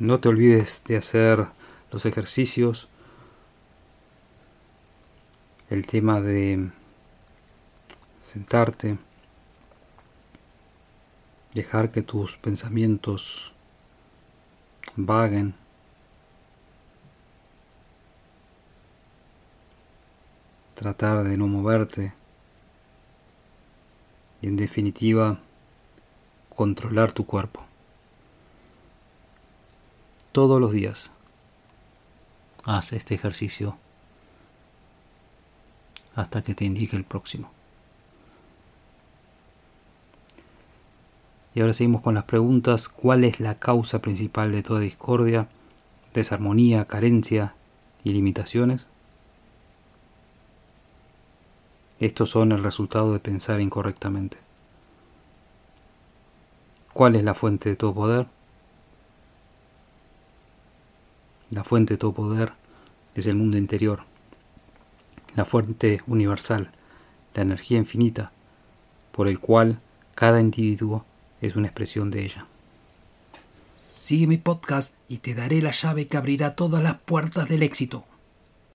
No te olvides de hacer los ejercicios. El tema de sentarte, dejar que tus pensamientos vaguen. Tratar de no moverte. Y en definitiva, controlar tu cuerpo. Todos los días haz este ejercicio hasta que te indique el próximo. Y ahora seguimos con las preguntas. ¿Cuál es la causa principal de toda discordia, desarmonía, carencia y limitaciones? Estos son el resultado de pensar incorrectamente. ¿Cuál es la fuente de todo poder? La fuente de todo poder es el mundo interior, la fuente universal, la energía infinita, por el cual cada individuo es una expresión de ella. Sigue mi podcast y te daré la llave que abrirá todas las puertas del éxito.